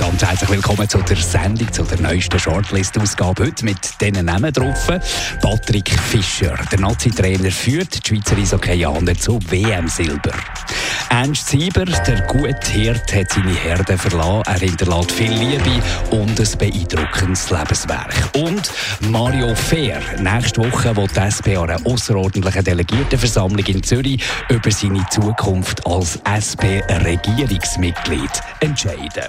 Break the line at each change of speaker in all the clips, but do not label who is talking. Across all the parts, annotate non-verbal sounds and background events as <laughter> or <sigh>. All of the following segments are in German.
Ganz herzlich willkommen zu der Sendung, zu der neuesten Shortlist-Ausgabe. Heute mit diesen Namen drauf. Patrick Fischer, der Nazi-Trainer, führt die Schweizer Eishockey-Janer zu WM-Silber. Ernst Sieber, der gute Hirt, hat seine Herde verlassen. Er hinterlässt viel Liebe und ein beeindruckendes Lebenswerk. Und Mario Fehr, nächste Woche wo die SP an einer außerordentlichen Delegiertenversammlung in Zürich über seine Zukunft als SP-Regierungsmitglied entscheiden.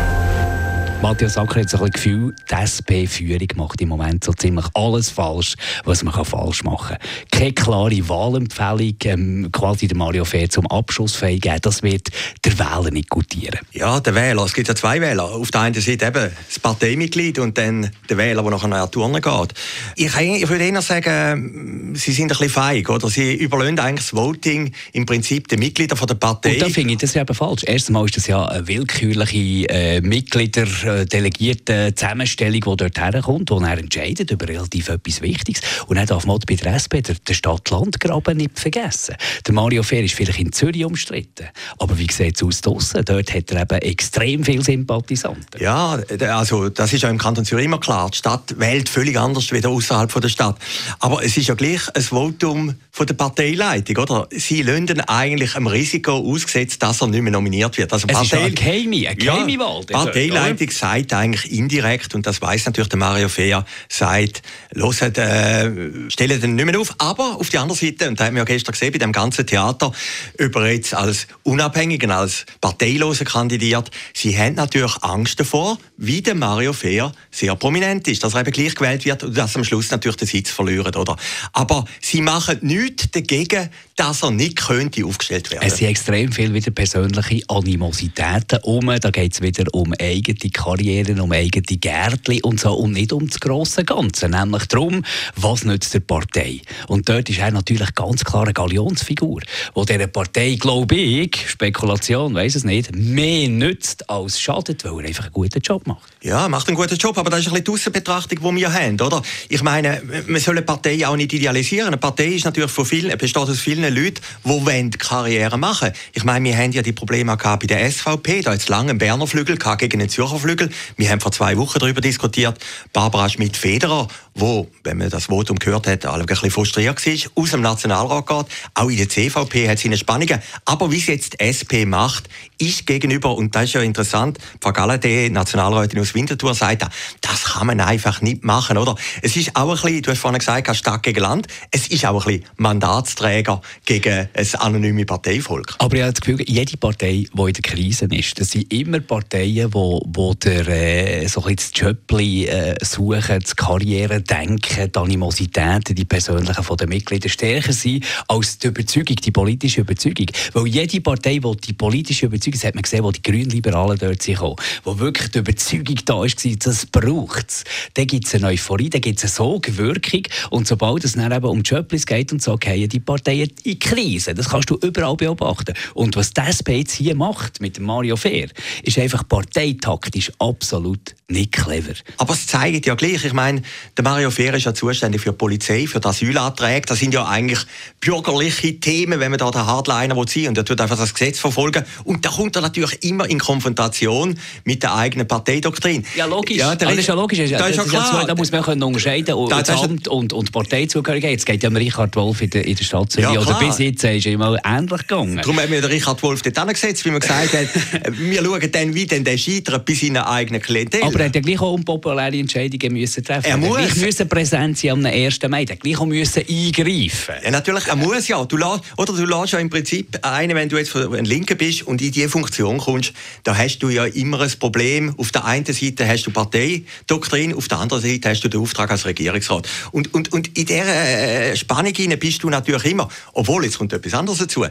Matthias Acker hat so ein Gefühl, die SP-Führung macht im Moment so ziemlich alles falsch, was man falsch machen kann. Keine klare Wahlempfehlung, ähm, quasi der Mario Fair zum Abschluss geben, das wird der Wähler nicht gutieren.
Ja, der Wähler. Es gibt ja zwei Wähler. Auf der einen Seite eben das Parteimitglied und dann der Wähler, der nachher nach Turnen geht. Ich, ich würde eher sagen, sie sind ein bisschen feig, oder? Sie überlösen eigentlich das Voting im Prinzip den Mitgliedern der Partei.
Und da finde ich das eben falsch. Erstens ist das ja eine willkürliche äh, Mitglieder äh, Delegierten Zusammenstellung, die dort herkommt, wo er entscheidet über relativ etwas Wichtiges. Und dann darf man bei der SP den, Stadt-Land-Graben nicht vergessen. Der Mario Fehr ist vielleicht in Zürich umstritten, aber wie sieht es aus draussen? Dort hat er eben extrem viele Sympathisanten.
Ja, also das ist ja im Kanton Zürich immer klar. Die Stadt wählt völlig anders als außerhalb der Stadt. Aber es ist ja gleich ein Votum von der Parteileitung, oder? Sie lösen eigentlich einem Risiko ausgesetzt, dass er nicht mehr nominiert wird.
Also es Partei ist ja eine geheime, eine geheime
ja,
Wahl.
Parteileitung sagt eigentlich indirekt, und das weiß natürlich der Mario Fehr, sagt, hört, äh, stellen den nicht mehr auf. Aber auf der anderen Seite, und da haben wir ja gestern gesehen, bei dem ganzen Theater, über jetzt als Unabhängigen, als Parteiloser kandidiert, sie haben natürlich Angst davor, wie der Mario Fehr sehr prominent ist, dass er eben gleich gewählt wird und dass am Schluss natürlich den Sitz verlieren, oder? Aber sie machen nichts dagegen, dass er nicht könnte aufgestellt werden.
Es sind extrem viel wieder persönliche Animositäten um. Da geht es wieder um eigene Karrieren, um eigene Gärtchen und so und nicht um das grosse Ganze, nämlich darum, was nützt der Partei. Und dort ist er natürlich ganz klar eine Galionsfigur, wo dieser Partei, glaube ich, Spekulation, weiß es nicht, mehr nützt als schadet, weil er einfach einen guten Job macht.
Ja, macht einen guten Job, aber das ist ein bisschen die Aussenbetrachtung, die wir haben, oder? Ich meine, man soll eine Partei auch nicht idealisieren. Eine Partei ist natürlich von vielen, besteht aus vielen Leute, die Karriere machen wollen. Ich meine, wir haben ja die Probleme gehabt bei der SVP, da jetzt lange einen Berner Flügel gegen den Zürcher Flügel. Wir haben vor zwei Wochen darüber diskutiert. Barbara Schmidt-Federer, wo, wenn man das Votum gehört hat, ein bisschen frustriert war, aus dem Nationalrat geht. Auch in der CVP hat sie eine Spannungen. Aber wie es jetzt die SP macht, ist gegenüber, und das ist ja interessant, Frau Galladay, Nationalrätin aus Winterthur, sagt, das kann man einfach nicht machen, oder? Es ist auch ein bisschen, du hast vorhin gesagt, Stadt gegen Land, es ist auch ein bisschen Mandatsträger gegen ein anonymes Parteivolk.
Aber ich habe das Gefühl, jede Partei, die in der Krise ist, das sind immer Parteien, wo, wo der, äh, so ein das Jöppli äh, suchen, das Karrieredenken, die Animositäten, die persönlichen von den Mitgliedern stärker sind als die Überzeugung, die politische Überzeugung. Weil jede Partei, die die politische Überzeugung, das hat man gesehen, wo die Grünliberalen dort sind, wo wirklich die Überzeugung da war, das braucht es, dann gibt es eine Euphorie, dann gibt es eine Sogwirkung und sobald es dann eben um die Jöpplis geht und so, gehen die Parteien in Krise. Das kannst du überall beobachten. Und was SP jetzt hier macht mit Mario Fehr, ist einfach parteitaktisch absolut nicht clever.
Aber es zeigt ja gleich, ich meine, der Mario Fehr ist ja zuständig für die Polizei, für die Asylanträge. Das sind ja eigentlich bürgerliche Themen, wenn man da den Hardliner will und er tut einfach das Gesetz verfolgen. Und da kommt er natürlich immer in Konfrontation mit der eigenen Parteidoktrin.
Ja, logisch. Ja, das ist ja logisch. Das, das ist ja klar. Da muss man können unterscheiden das, das Amt und, und Parteizugehörigkeit. Es geht ja um Richard Wolf in der, in der Stadt Zürich. Ja, Oder bis jetzt ist es immer ähnlich gegangen.
Darum haben wir den Richard Wolf dort angesetzt, wie man gesagt hat, <laughs> wir schauen dann, wie denn der scheitert bei seiner eigenen Klientel.
Aber er hat ja gleich auch unpopuläre Entscheidungen müssen treffen.
Er muss.
Er müssen präsent sein am 1. Mai. Er gleich auch müssen eingreifen.
Ja, natürlich, er muss ja. Du lässt, oder du lässt ja im Prinzip einen, wenn du jetzt ein Linker bist und in diese Funktion kommst, da hast du ja immer ein Problem. Auf der einen Seite hast du Parteidoktrin, auf der anderen Seite hast du den Auftrag als Regierungsrat. Und, und, und in dieser äh, Spannung bist du natürlich immer. Obwohl, jetzt kommt etwas anderes dazu.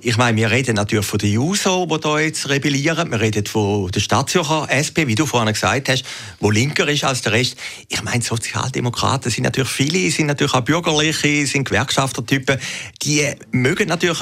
Ich meine, wir reden natürlich von den Juso, die da jetzt rebellieren. Wir reden von der Stadtzürcher SP wie du vorhin gesagt hast, wo linker ist als der Rest. Ich meine, Sozialdemokraten sind natürlich viele, sind natürlich auch Bürgerliche, sind Gewerkschaftertypen. Die mögen natürlich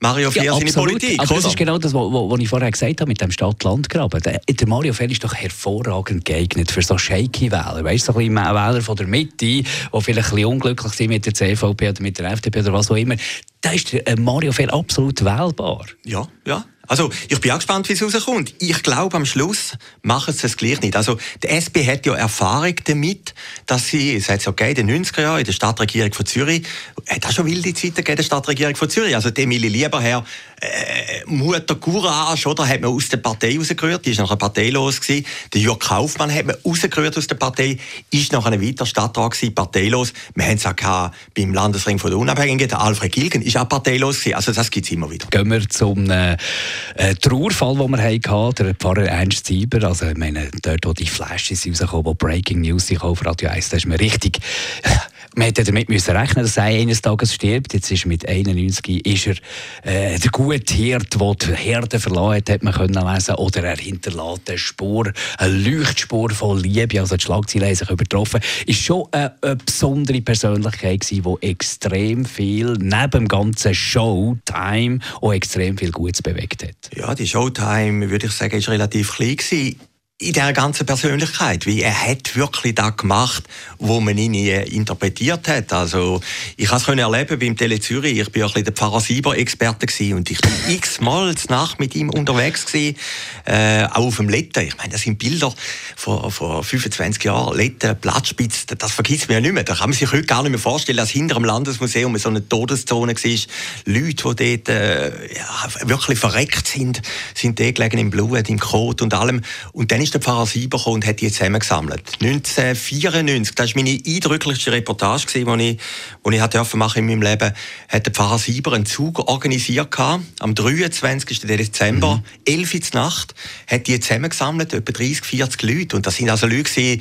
Mario Fehr ja, seine Politik.
Aber das ist genau das, was ich vorher gesagt habe mit dem Stadt-Land-Graben. Der, der, Mario Fehr ist doch hervorragend geeignet für so shaky Wähler. Weißt du, so ein Wähler von der Mitte, die vielleicht ein bisschen unglücklich sind mit der CVP oder mit der FDP oder was auch immer. Da ist der Mario Fehr absolut wählbar.
Ja, ja. Also, ich bin auch gespannt, wie es rauskommt. Ich glaube, am Schluss machen sie es gleich nicht. Also, die SP hat ja Erfahrung damit, dass sie, es hat es ja gegeben, in den 90er Jahren in der Stadtregierung von Zürich, hat auch schon wilde Zeiten gegeben, der Stadtregierung von Zürich. Also, die Emilie Lieberherr, äh, Mutter Courage, oder, hat man aus der Partei rausgerührt, die ist nachher parteilos gewesen. Der Jörg Kaufmann hat man rausgerührt aus der Partei, ist nachher weiter Stadtrat gewesen, parteilos. Wir haben es auch beim Landesring von der Unabhängigen, der Alfred Gilgen ist auch parteilos gewesen. Also, das gibt es immer wieder.
Gehen wir zum, äh äh, Trauerfall, den wir hatten, der Pfarrer Ernst Sieber, also ich meine, dort, wo die Flashes rauskommen, wo Breaking News sich auf Radio 1, da ist mir richtig... Man hätte damit müssen rechnen, dass er eines Tages stirbt. Jetzt ist mit 91 ist er äh, der gute Hirt, der die Herde verloren hat, hat man können lesen. Oder er hinterlässt eine Spur, eine Leuchtspur von Liebe. Also die Schlagzeilen haben sich übertroffen. Ist schon eine, eine besondere Persönlichkeit gewesen, die extrem viel neben dem ganzen Showtime auch extrem viel Gutes bewegt hat.
Ja, die Showtime, würde ich sagen, ist relativ klein gewesen in der ganzen Persönlichkeit, wie er hat wirklich das gemacht, wo man ihn interpretiert hat. Also ich habe es erleben beim Tele Zürich. Ich bin ein bisschen der Pfarrer Sieber Experte und ich bin x-mal Nacht mit ihm unterwegs gewesen, äh, auch auf dem Letten. Ich meine, das sind Bilder vor, vor 25 Jahren. Letten, Platzspitz, das vergisst man ja nicht mehr. Da kann man sich heute gar nicht mehr vorstellen, dass hinter dem Landesmuseum so eine Todeszone war. Leute, die dort äh, ja, wirklich verreckt sind, sind dort gelegen im Blut, im Kot und allem. Und dann ist der Pfarrer Sieber und hat die zusammengesammelt. 1994, das war meine eindrücklichste Reportage, die ich, die ich machen machen in meinem Leben, hat der Pfarrer Sieber einen Zug organisiert am 23. Dezember, mhm. 11 Uhr Nacht, hat die zusammengesammelt, etwa 30, 40 Leute. Und das sind also Leute,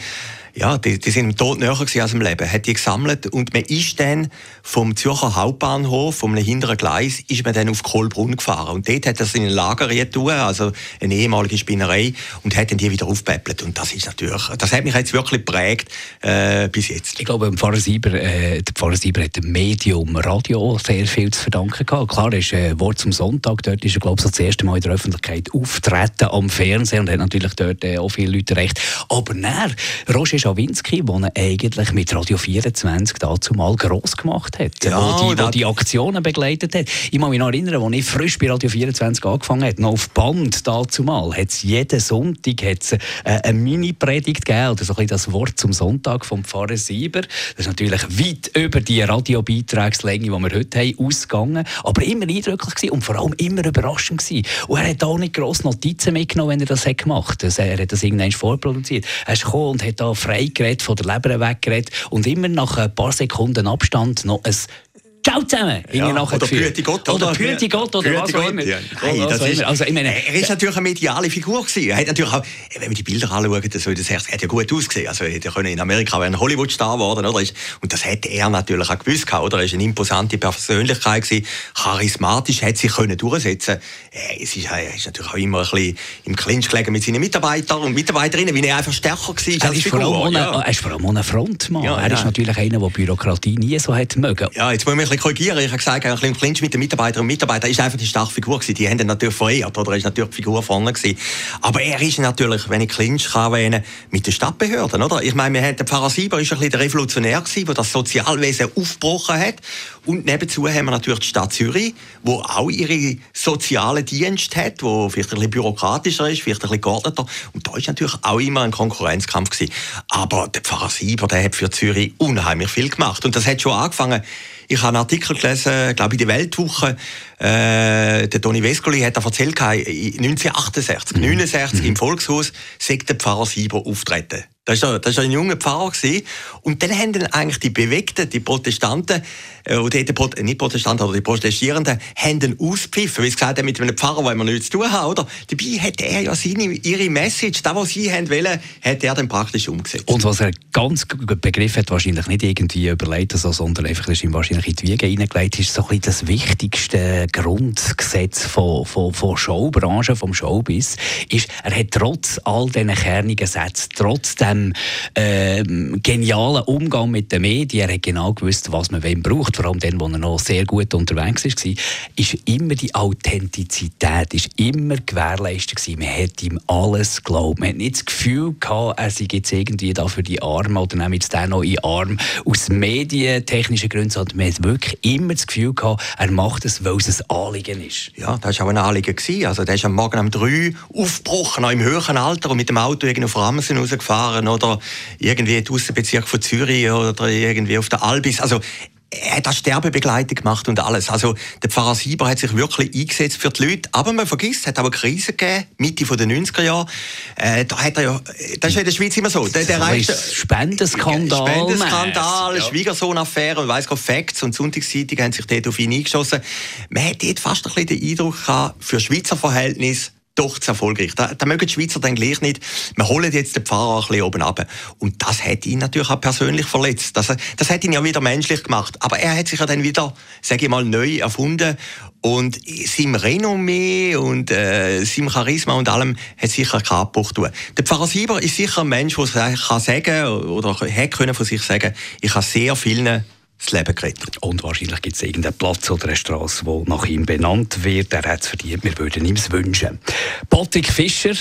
ja, die, die sind im Tod näher als im Leben, hat die gesammelt und man ist dann vom Zürcher Hauptbahnhof, vom hinteren Gleis, ist man dann auf Kohlbrunn gefahren und dort hat er seine Lager tun, also eine ehemalige Spinnerei und hat dann die wieder aufpäppelt und das ist natürlich, das hat mich jetzt wirklich geprägt äh, bis jetzt.
Ich glaube, Pfarrer Sieber, äh, der Pfarrer Sieber hat dem Medium Radio sehr viel zu verdanken gehabt. Klar, ist äh, Wort zum Sonntag, dort ist er glaube ich so das erste Mal in der Öffentlichkeit auftreten am Fernsehen und hat natürlich dort äh, auch viele Leute recht. Aber näher, Roger Schawinski, den er eigentlich mit Radio 24 dazu mal gross gemacht hat, ja, wo, die, wo die Aktionen begleitet hat. Ich kann mich noch erinnern, als ich frisch bei Radio 24 angefangen habe, noch auf Band dazu mal, hat es jeden Sonntag hat's, äh, eine Mini-Predigt gegeben, oder so ein das Wort zum Sonntag vom Pfarrer Sieber. Das ist natürlich weit über die Radiobeitragslänge, die wir heute haben, ausgegangen, aber immer eindrücklich gewesen und vor allem immer überraschend gewesen. Und er hat auch nicht grosse Notizen mitgenommen, wenn er das hat gemacht hat. Er hat das irgendwann vorproduziert. Er ist gekommen und hat da frei frei von der Leber weggeredet und immer nach ein paar Sekunden Abstand noch ein Ciao zusammen.
Ja, oder Püti Gott.
Oder Püti Gott oder was auch immer. Ja.
Hey, das ist, also, ich meine, er ist natürlich eine mediale Figur gewesen. Er hat natürlich auch, wenn wir die Bilder anschauen, so das er hat ja gut ausgesehen. Also, er hätte in Amerika ein Hollywood-Star geworden, oder? Und das hätte er natürlich auch gewusst, oder? Er ist eine imposante Persönlichkeit gewesen, charismatisch, hat sich können durchsetzen. Es ist, er ist natürlich auch immer ein bisschen im Clinch gelegen mit seinen Mitarbeitern und Mitarbeiterinnen, weil er einfach stärker war
er ist Figur. Vor allem ja. Er ist vor allem ein Frontmann. Ja, er ist natürlich einer, der Bürokratie nie so hat mögen.
Ja, jetzt bisschen korrigieren. Ich habe gesagt, ein bisschen Clinch mit den Mitarbeiterinnen und Mitarbeitern ist einfach die starke Figur gewesen. Die haben ihn natürlich verehrt, oder? Er ist natürlich die Figur vorne gewesen. Aber er ist natürlich, wenn ich Clinch kann erwähnen, mit den Stadtbehörden, oder? Ich meine, wir haben, der Pfarrer Sieber ist ein bisschen der Revolutionär gewesen, der das Sozialwesen aufgebrochen hat. Und nebenzu haben wir natürlich die Stadt Zürich, wo auch ihre sozialen Dienste hat, wo vielleicht ein bisschen bürokratischer ist, vielleicht ein bisschen geordneter. Und da ist natürlich auch immer ein Konkurrenzkampf gewesen. Aber der Pfarrer Sieber, der hat für Zürich unheimlich viel gemacht. Und das hat schon angefangen ich habe einen Artikel gelesen, glaube ich, in der Weltwoche. Äh, der Toni Vescoli hat erzählt, 1968, mhm. 69 mhm. im Volkshaus, der Pfarrer Sieber auftreten. Das war, das ein junger Pfarrer. Gewesen. Und dann haben dann eigentlich die Bewegten, die Protestanten, äh, oder die, nicht Protestanten, aber die Protestierenden, haben dann auspfiffen, wie sie gesagt haben, mit einem Pfarrer, der wir nichts zu tun haben, oder? Dabei hat er ja seine, ihre Message, das, was sie haben wollen, hat er dann praktisch umgesetzt.
Und was er ganz gut begriffen hat, wahrscheinlich nicht irgendwie überlegt, also, sondern einfach ist ihm wahrscheinlich in die Wiege hineingelegt, ist so ein bisschen das wichtigste Grundgesetz von, von, von Showbranche, vom Showbiz, ist, er hat trotz all diesen kernigen Sätzen, trotz dem äh, genialen Umgang mit den Medien, er hat genau gewusst, was man wem braucht, vor allem dann, wo er noch sehr gut unterwegs war, ist immer die Authentizität, ist immer gewährleistet gewesen. Man hat ihm alles geglaubt. Man hat nicht das Gefühl gehabt, er sei jetzt irgendwie da für die Arme oder nehmen jetzt den noch in Arm aus medientechnischen Gründen, sondern man hat wirklich immer das Gefühl gehabt, er macht es, weil es ein Anliegen ist.
Ja, das war auch ein Anliegen. Gewesen. Also, der ist am Morgen um drei aufgebrochen, noch im höheren Alter und mit dem Auto auf Ramsen rausgefahren oder irgendwie in den Aussenbezirk von Zürich oder irgendwie auf der Albis. Also, er hat auch Sterbebegleitung gemacht und alles. Also der Pfarrer Sieber hat sich wirklich eingesetzt für die Leute. Aber man vergisst, es hat auch eine Krise gegeben, Mitte der 90er Jahre. Äh, da hat er ja, das ist ja in der Schweiz immer so. Der,
der reicht, Spendenskandal.
Spendenskandal, ja. Schwiegersohn-Affäre und weiss Gott, Facts und Sonntagszeitung haben sich dort auf ihn eingeschossen. Man hat dort fast ein bisschen den Eindruck gehabt, für Schweizer Verhältnisse, doch zu erfolgreich. Da, da mögen die Schweizer dann gleich nicht. Wir holen jetzt den Pfarrer ein bisschen oben ab. Und das hat ihn natürlich auch persönlich verletzt. Das, das hat ihn ja wieder menschlich gemacht. Aber er hat sich ja dann wieder, sage ich mal, neu erfunden. Und seinem Renommee und äh, seinem Charisma und allem hat sicher keinen Abbruch tun. Der Pfarrer Sieber ist sicher ein Mensch, der kann oder können von sich sagen, ich habe sehr vielen das Leben gerettet.
Und wahrscheinlich gibt es irgendeinen Platz oder eine Straße, die nach ihm benannt wird. Er hat es verdient, wir würden ihm es wünschen. Patrick Fischer,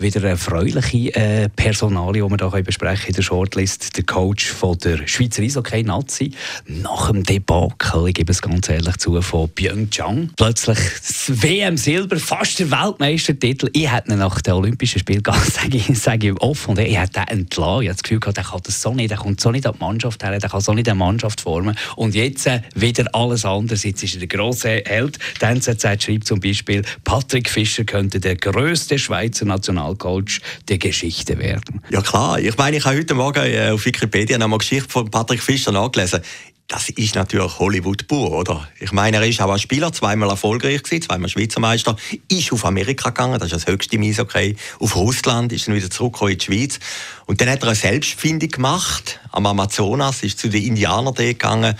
wieder eine erfreuliche äh, Personalie, die wir hier besprechen in der Shortlist. Der Coach von der Schweizer Eishockey-Nazi nach dem Debakel, ich gebe es ganz ehrlich zu, von Pyeongchang. Plötzlich das WM-Silber, fast der Weltmeistertitel. Ich hätte nach den Olympischen Spielen <laughs> sage ich, sage ich offen. Und ich hätte ihn entlassen. Ich habe das Gefühl gehabt, er kann das so nicht, er kommt so nicht an die Mannschaft her, er kann so nicht eine Mannschaft formen. Und jetzt äh, wieder alles anders. Jetzt ist er der grosse Held. Die NZZ schreibt zum Beispiel, Patrick Fischer könnte der größte Schweizer National Nationalcoach der Geschichte werden.
Ja klar, ich meine, ich habe heute Morgen äh, auf Wikipedia noch mal Geschichte von Patrick Fischer nachgelesen. Das ist natürlich Hollywood pur, oder? Ich meine, er ist auch als Spieler zweimal erfolgreich gewesen, zweimal Schweizer Meister, ist auf Amerika gegangen, das ist das höchste Eishockey, auf Russland, ist dann wieder zurückgekommen in die Schweiz. Und dann hat er eine Selbstfindung gemacht am Amazonas, ist zu den Indianern gegangen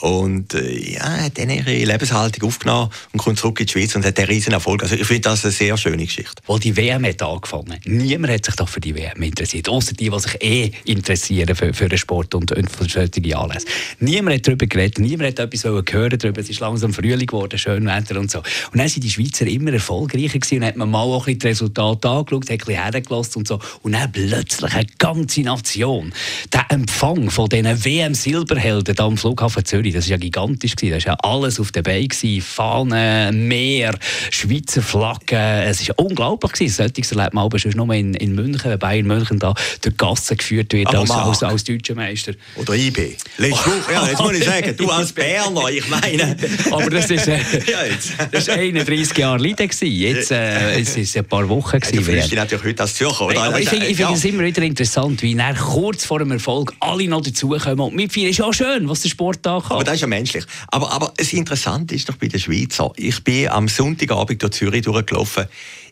und äh, ja, hat dann ihre Lebenshaltung aufgenommen und kommt zurück in die Schweiz und hat einen riesen Erfolg. Also ich finde das eine sehr schöne Geschichte.
Wo die WM hat angefangen. Niemand hat sich doch für die WM interessiert, außer die, die sich eh interessieren für, für den Sport und, und für solche Anlässe. Niemand hat darüber geredet, niemand hat etwas hören darüber. Es ist langsam Frühling geworden, schön Wetter und so. Und dann sind die Schweizer immer erfolgreicher gewesen und hat man mal auch ein bisschen die Resultate angeschaut, hat ein bisschen hergelassen und so. Und dann plötzlich eine ganze Nation. Der Empfang von diesen WM-Silberhelden am Flughafen Zürich Zürich, das war ja gigantisch. Da war ja alles auf der Beine. Fahnen, Meer, Schweizer Flaggen. Es war unglaublich. Gewesen. Solches erlebt man aber schon nur in, in München, wenn Bayern München da durch Gassen geführt wird als, als, als, deutscher Meister.
Oder IB. Letzte Woche, ja, jetzt muss ich <laughs> sagen, du als Berner, ich meine.
aber das ist, äh, <laughs> das ist 31 Jahre Leiden Jetzt äh, es ist ein paar Wochen.
Gewesen, du fühlst dich natürlich heute als Zürcher, oder?
aber ich finde find es immer wieder interessant, wie nach kurz vor dem Erfolg alle noch dazukommen. Und mitfeiern ist ja schön, was der Sport da kann.
Aber das ist ja menschlich. Aber, aber das Interessante ist doch bei den Schweizer, ich bin am Sonntagabend durch Zürich durchgelaufen.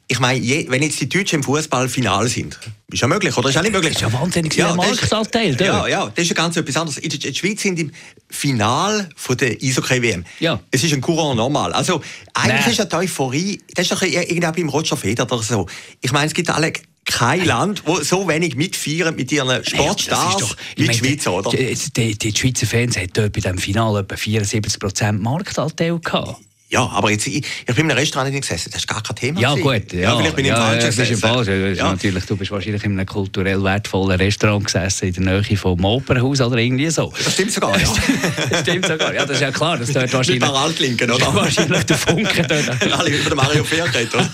Ich meine, wenn jetzt die Deutschen im Fußball final sind, ist ja möglich, oder? Ist ja nicht möglich.
Das ist ja wahnsinnig ja, Marktanteil.
Ja, ja, das ist ja ganz etwas anderes. In der Schweiz sind im Final von der Eishockey-WM.
Ja.
Es ist ein Courant normal. Also, eigentlich nee. ist ja die Euphorie, das ist doch irgendwie beim Roger Federer oder so. Ich meine, es gibt alle kein Land, wo so wenig mitfeiern mit ihren Sportstars ja, wie die Schweiz, oder?
Die, die, Schweizer Fans hatten bei diesem Finale etwa 74% Marktanteil gehabt.
Ja, aber jetzt, ich, ich bin in einem Restaurant nicht gesessen, das ist gar kein Thema.
Ja, gut. Ja,
ja, vielleicht bin ich
ja,
im Falschen
ja, im Falschen. Ja. Natürlich, du bist wahrscheinlich in einem kulturell wertvollen Restaurant gesessen, in der Nähe vom Opernhaus oder irgendwie so.
Das stimmt sogar, ja. <laughs>
das stimmt sogar. Ja, das ist ja klar, dass dort wahrscheinlich...
Mit Altlinken, oder? <laughs>
wahrscheinlich der Funke dort. <laughs>
Alle über den Mario Ferkeit, oder?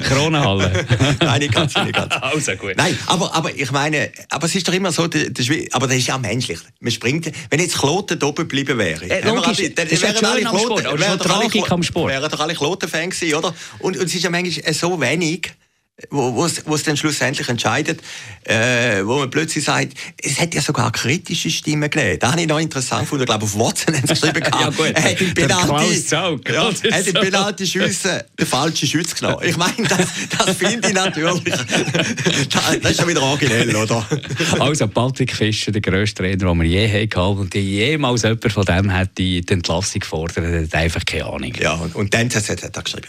Kronenhalle.
Nein, nicht ganz, nicht ganz.
Also gut.
Nein, aber, aber ich meine, aber es ist doch immer so, der, der, aber das ist ja menschlich. Man springt, wenn jetzt Kloten oben geblieben wäre,
äh, logisch, alle, dann, das ist wären alle Kloten, Tragik am Sport
alle Kloten-Fan gewesen, oder? Und, und es ist ja manchmal so wenig, wo, es, wo es dann schlussendlich entscheidet, äh, wo man plötzlich sagt, es hat ja sogar kritische Stimmen gegeben. Da habe ich noch interessant gefunden, ich glaube auf WhatsApp haben sie geschrieben, <laughs>
ja, gut.
er hat Penalty,
Zaug,
ja, hat im Penalty schiessen den falschen Schütz genommen. Ich meine, das, das finde ich natürlich, <laughs> das, das ist schon wieder originell, oder?
Also Patrick Fischer, der grösste Trainer, den wir je hatten und jemals jemand von dem hat die, die Entlassung gefordert, hat einfach keine Ahnung.
Ja, und, und dann hat er geschrieben.